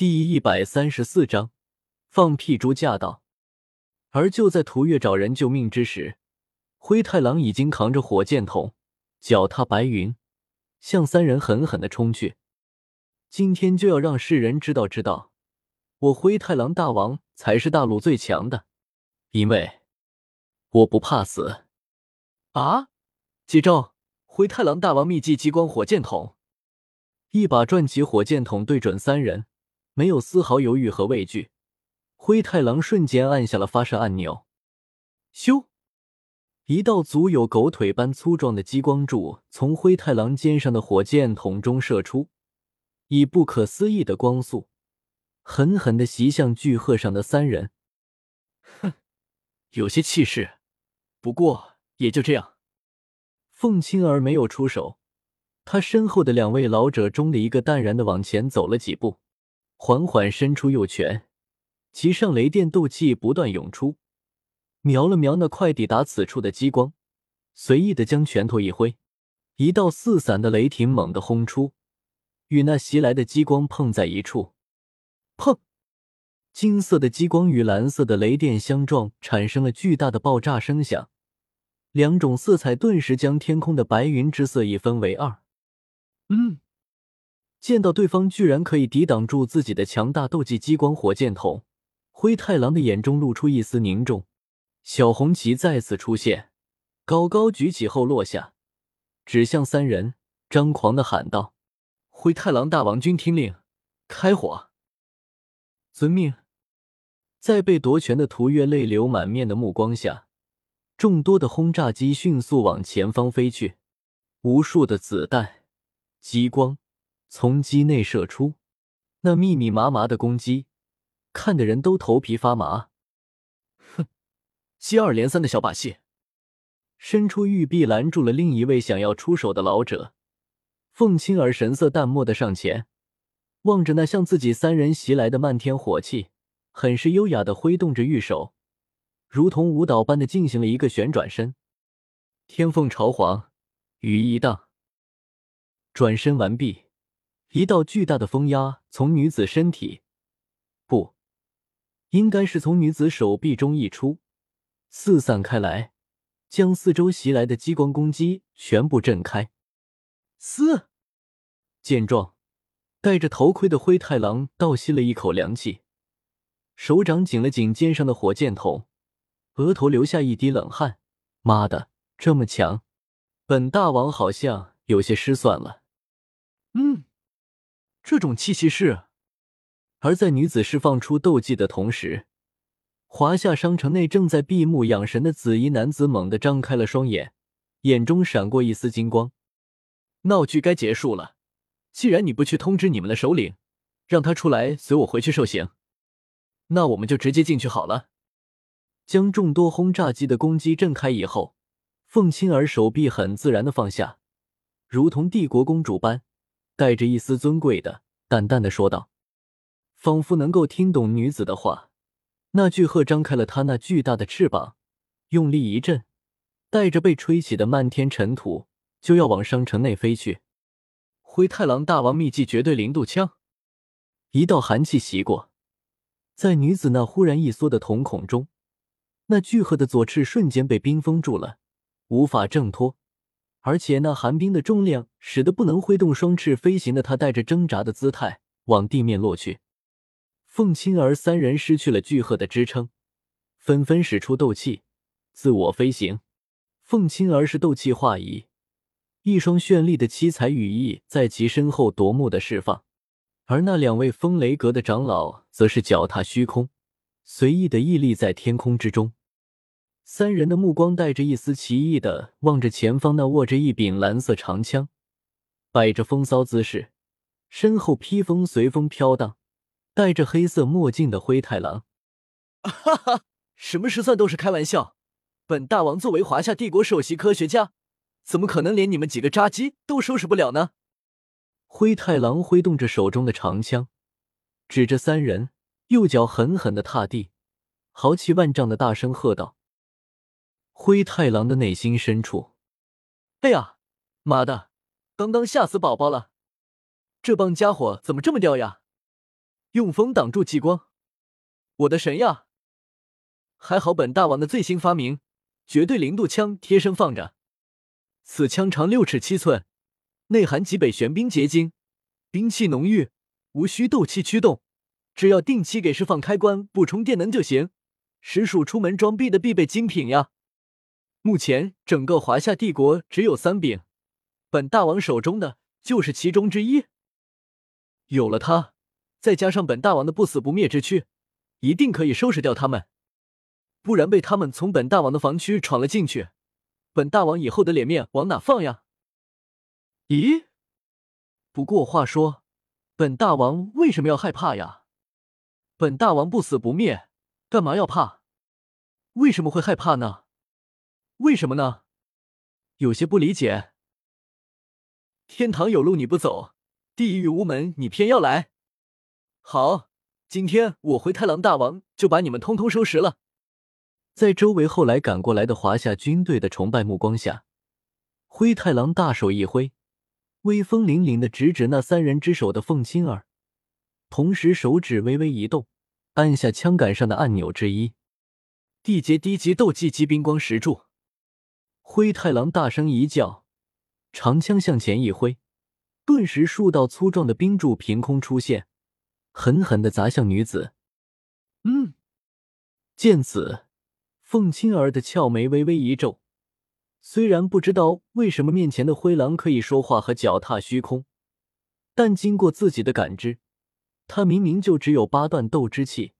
第一百三十四章放屁猪驾到！而就在涂月找人救命之时，灰太狼已经扛着火箭筒，脚踏白云，向三人狠狠的冲去。今天就要让世人知道知道，我灰太狼大王才是大陆最强的，因为我不怕死。啊！接招！灰太狼大王秘技激光火箭筒，一把转起火箭筒对准三人。没有丝毫犹豫和畏惧，灰太狼瞬间按下了发射按钮。咻！一道足有狗腿般粗壮的激光柱从灰太狼肩上的火箭筒中射出，以不可思议的光速，狠狠的袭向巨鹤上的三人。哼，有些气势，不过也就这样。凤青儿没有出手，他身后的两位老者中的一个淡然的往前走了几步。缓缓伸出右拳，其上雷电斗气不断涌出，瞄了瞄那快抵达此处的激光，随意的将拳头一挥，一道四散的雷霆猛地轰出，与那袭来的激光碰在一处，砰！金色的激光与蓝色的雷电相撞，产生了巨大的爆炸声响，两种色彩顿时将天空的白云之色一分为二。嗯。见到对方居然可以抵挡住自己的强大斗技激光火箭筒，灰太狼的眼中露出一丝凝重。小红旗再次出现，高高举起后落下，指向三人，张狂的喊道：“灰太狼大王君听令，开火！”遵命。在被夺权的涂月泪流满面的目光下，众多的轰炸机迅速往前方飞去，无数的子弹、激光。从机内射出，那密密麻麻的攻击，看的人都头皮发麻。哼，接二连三的小把戏。伸出玉臂拦住了另一位想要出手的老者。凤青儿神色淡漠的上前，望着那向自己三人袭来的漫天火气，很是优雅的挥动着玉手，如同舞蹈般的进行了一个旋转身。天凤朝皇，羽翼荡。转身完毕。一道巨大的风压从女子身体，不，应该是从女子手臂中溢出，四散开来，将四周袭来的激光攻击全部震开。嘶！见状，戴着头盔的灰太狼倒吸了一口凉气，手掌紧了紧肩上的火箭筒，额头流下一滴冷汗。妈的，这么强，本大王好像有些失算了。嗯。这种气息是，而在女子释放出斗技的同时，华夏商城内正在闭目养神的紫衣男子猛地张开了双眼，眼中闪过一丝金光。闹剧该结束了，既然你不去通知你们的首领，让他出来随我回去受刑，那我们就直接进去好了。将众多轰炸机的攻击震开以后，凤青儿手臂很自然的放下，如同帝国公主般。带着一丝尊贵的，淡淡的说道，仿佛能够听懂女子的话。那巨鹤张开了它那巨大的翅膀，用力一震，带着被吹起的漫天尘土，就要往商城内飞去。灰太狼大王秘技绝对零度枪，一道寒气袭过，在女子那忽然一缩的瞳孔中，那巨鹤的左翅瞬间被冰封住了，无法挣脱。而且那寒冰的重量使得不能挥动双翅飞行的他带着挣扎的姿态往地面落去。凤青儿三人失去了巨鹤的支撑，纷纷使出斗气，自我飞行。凤青儿是斗气化仪，一双绚丽的七彩羽翼在其身后夺目的释放，而那两位风雷阁的长老则是脚踏虚空，随意的屹立在天空之中。三人的目光带着一丝奇异的望着前方那握着一柄蓝色长枪、摆着风骚姿势、身后披风随风飘荡、戴着黑色墨镜的灰太狼。哈哈，什么失算都是开玩笑。本大王作为华夏帝国首席科学家，怎么可能连你们几个渣鸡都收拾不了呢？灰太狼挥动着手中的长枪，指着三人，右脚狠狠的踏地，豪气万丈的大声喝道。灰太狼的内心深处，哎呀，妈的，刚刚吓死宝宝了！这帮家伙怎么这么吊呀？用风挡住激光。我的神呀！还好本大王的最新发明，绝对零度枪贴身放着。此枪长六尺七寸，内含极北玄冰结晶，兵气浓郁，无需斗气驱动，只要定期给释放开关补充电能就行，实属出门装逼的必备精品呀。目前整个华夏帝国只有三柄，本大王手中的就是其中之一。有了它，再加上本大王的不死不灭之躯，一定可以收拾掉他们。不然被他们从本大王的防区闯了进去，本大王以后的脸面往哪放呀？咦？不过话说，本大王为什么要害怕呀？本大王不死不灭，干嘛要怕？为什么会害怕呢？为什么呢？有些不理解。天堂有路你不走，地狱无门你偏要来。好，今天我灰太狼大王就把你们通通收拾了。在周围后来赶过来的华夏军队的崇拜目光下，灰太狼大手一挥，威风凛凛的直指那三人之首的凤青儿，同时手指微微一动，按下枪杆上的按钮之一，地阶低级斗技机冰光石柱。灰太狼大声一叫，长枪向前一挥，顿时数道粗壮的冰柱凭空出现，狠狠的砸向女子。嗯，见此，凤青儿的俏眉微微一皱。虽然不知道为什么面前的灰狼可以说话和脚踏虚空，但经过自己的感知，他明明就只有八段斗之气，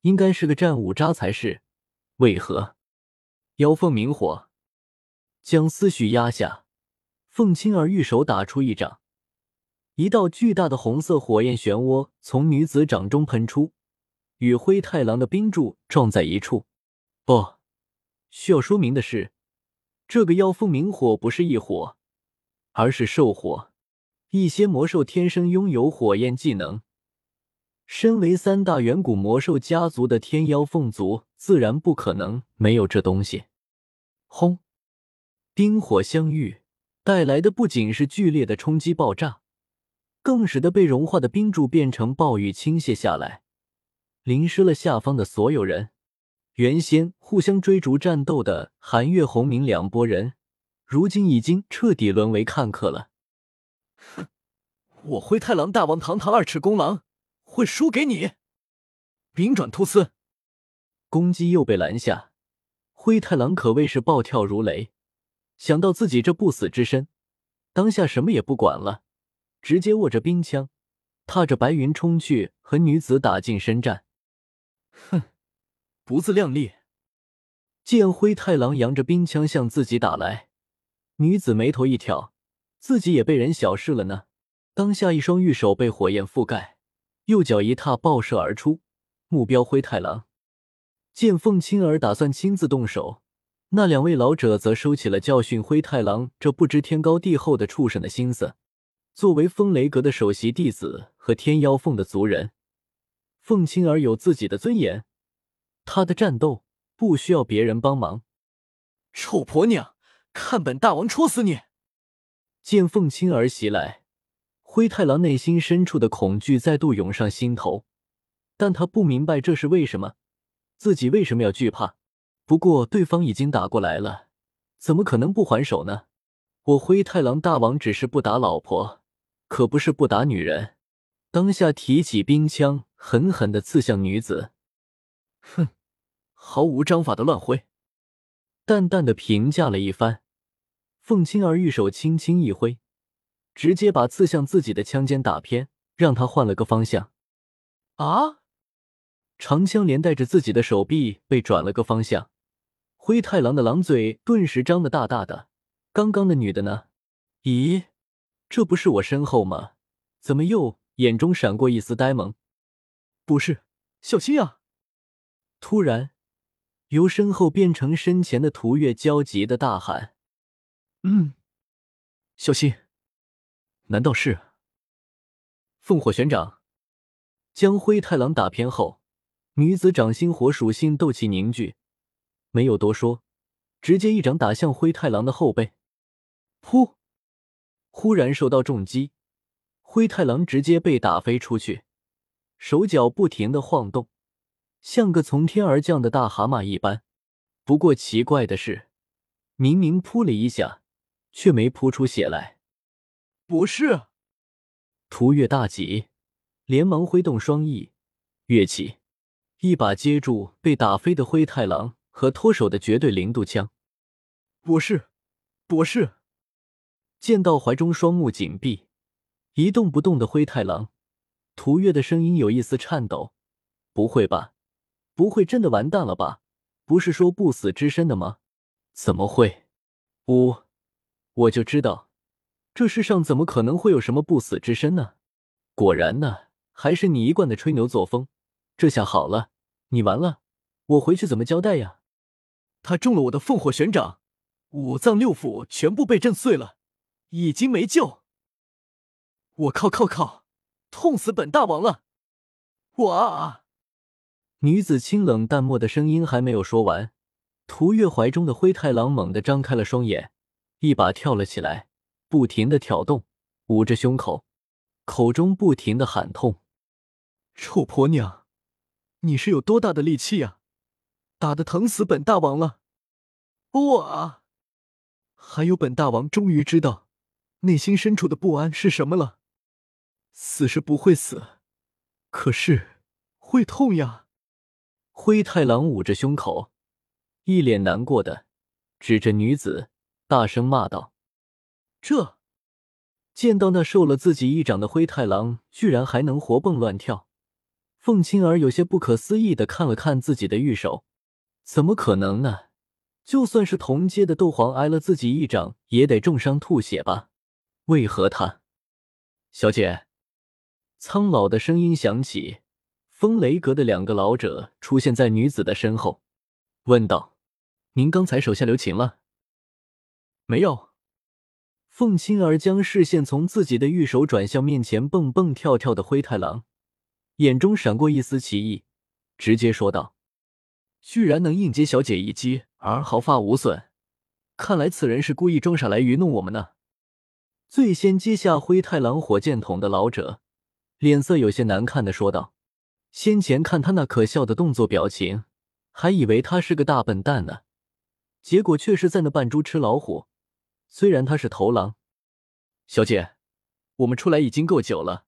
应该是个战五渣才是。为何？妖凤明火。将思绪压下，凤青儿玉手打出一掌，一道巨大的红色火焰漩涡从女子掌中喷出，与灰太狼的冰柱撞在一处。不需要说明的是，这个妖风明火不是异火，而是兽火。一些魔兽天生拥有火焰技能，身为三大远古魔兽家族的天妖凤族，自然不可能没有这东西。轰！冰火相遇带来的不仅是剧烈的冲击爆炸，更使得被融化的冰柱变成暴雨倾泻下来，淋湿了下方的所有人。原先互相追逐战斗的寒月、红明两拨人，如今已经彻底沦为看客了。哼，我灰太狼大王堂堂二尺公狼会输给你？冰转突刺，攻击又被拦下。灰太狼可谓是暴跳如雷。想到自己这不死之身，当下什么也不管了，直接握着冰枪，踏着白云冲去和女子打近身战。哼，不自量力！见灰太狼扬着冰枪向自己打来，女子眉头一挑，自己也被人小视了呢。当下一双玉手被火焰覆盖，右脚一踏爆射而出，目标灰太狼。见凤青儿打算亲自动手。那两位老者则收起了教训灰太狼这不知天高地厚的畜生的心思。作为风雷阁的首席弟子和天妖凤的族人，凤青儿有自己的尊严，她的战斗不需要别人帮忙。臭婆娘，看本大王戳死你！见凤青儿袭来，灰太狼内心深处的恐惧再度涌上心头，但他不明白这是为什么，自己为什么要惧怕。不过，对方已经打过来了，怎么可能不还手呢？我灰太狼大王只是不打老婆，可不是不打女人。当下提起冰枪，狠狠的刺向女子。哼，毫无章法的乱挥。淡淡的评价了一番，凤青儿玉手轻轻一挥，直接把刺向自己的枪尖打偏，让他换了个方向。啊！长枪连带着自己的手臂被转了个方向。灰太狼的狼嘴顿时张得大大的。刚刚的女的呢？咦，这不是我身后吗？怎么又眼中闪过一丝呆萌？不是，小心啊！突然，由身后变成身前的涂月焦急的大喊：“嗯，小心！难道是凤火玄掌？”将灰太狼打偏后，女子掌心火属性斗气凝聚。没有多说，直接一掌打向灰太狼的后背。噗！忽然受到重击，灰太狼直接被打飞出去，手脚不停的晃动，像个从天而降的大蛤蟆一般。不过奇怪的是，明明扑了一下，却没扑出血来。不是，涂月大急，连忙挥动双翼跃起，一把接住被打飞的灰太狼和脱手的绝对零度枪。不是，不是。见到怀中双目紧闭、一动不动的灰太狼，涂月的声音有一丝颤抖：“不会吧？不会真的完蛋了吧？不是说不死之身的吗？怎么会？呜，我就知道。”这世上怎么可能会有什么不死之身呢？果然呢，还是你一贯的吹牛作风。这下好了，你完了，我回去怎么交代呀？他中了我的凤火玄掌，五脏六腑全部被震碎了，已经没救。我靠靠靠，痛死本大王了！哇！女子清冷淡漠的声音还没有说完，涂月怀中的灰太狼猛地张开了双眼，一把跳了起来。不停的挑动，捂着胸口，口中不停的喊痛。臭婆娘，你是有多大的力气呀？打的疼死本大王了！哇！还有本大王终于知道内心深处的不安是什么了。死是不会死，可是会痛呀！灰太狼捂着胸口，一脸难过的指着女子，大声骂道。这见到那受了自己一掌的灰太狼，居然还能活蹦乱跳，凤青儿有些不可思议的看了看自己的玉手，怎么可能呢？就算是同阶的斗皇挨了自己一掌，也得重伤吐血吧？为何他？小姐，苍老的声音响起，风雷阁的两个老者出现在女子的身后，问道：“您刚才手下留情了？”没有。凤青儿将视线从自己的玉手转向面前蹦蹦跳跳的灰太狼，眼中闪过一丝奇异，直接说道：“居然能应接小姐一击而毫发无损，看来此人是故意装傻来愚弄我们呢。”最先接下灰太狼火箭筒的老者，脸色有些难看的说道：“先前看他那可笑的动作表情，还以为他是个大笨蛋呢，结果却是在那扮猪吃老虎。”虽然他是头狼，小姐，我们出来已经够久了，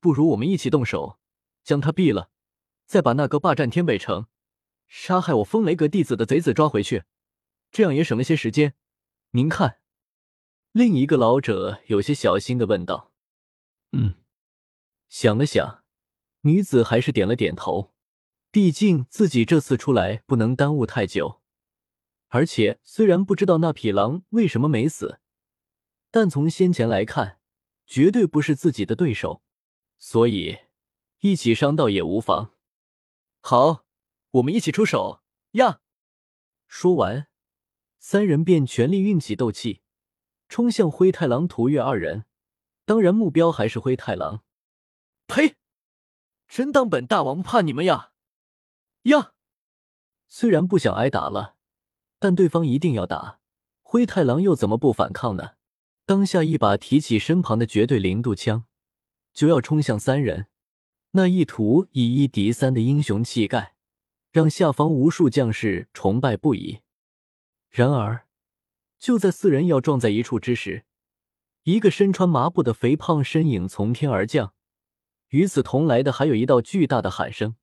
不如我们一起动手，将他毙了，再把那个霸占天北城、杀害我风雷阁弟子的贼子抓回去，这样也省了些时间。您看，另一个老者有些小心的问道：“嗯。”想了想，女子还是点了点头。毕竟自己这次出来不能耽误太久。而且，虽然不知道那匹狼为什么没死，但从先前来看，绝对不是自己的对手，所以一起商道也无妨。好，我们一起出手呀！说完，三人便全力运起斗气，冲向灰太狼、屠月二人。当然，目标还是灰太狼。呸！真当本大王怕你们呀？呀！虽然不想挨打了。但对方一定要打，灰太狼又怎么不反抗呢？当下一把提起身旁的绝对零度枪，就要冲向三人。那一图以一敌三的英雄气概，让下方无数将士崇拜不已。然而，就在四人要撞在一处之时，一个身穿麻布的肥胖身影从天而降。与此同来的还有一道巨大的喊声：“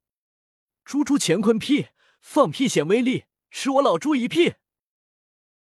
猪猪乾坤屁，放屁显威力！”吃我老猪一屁。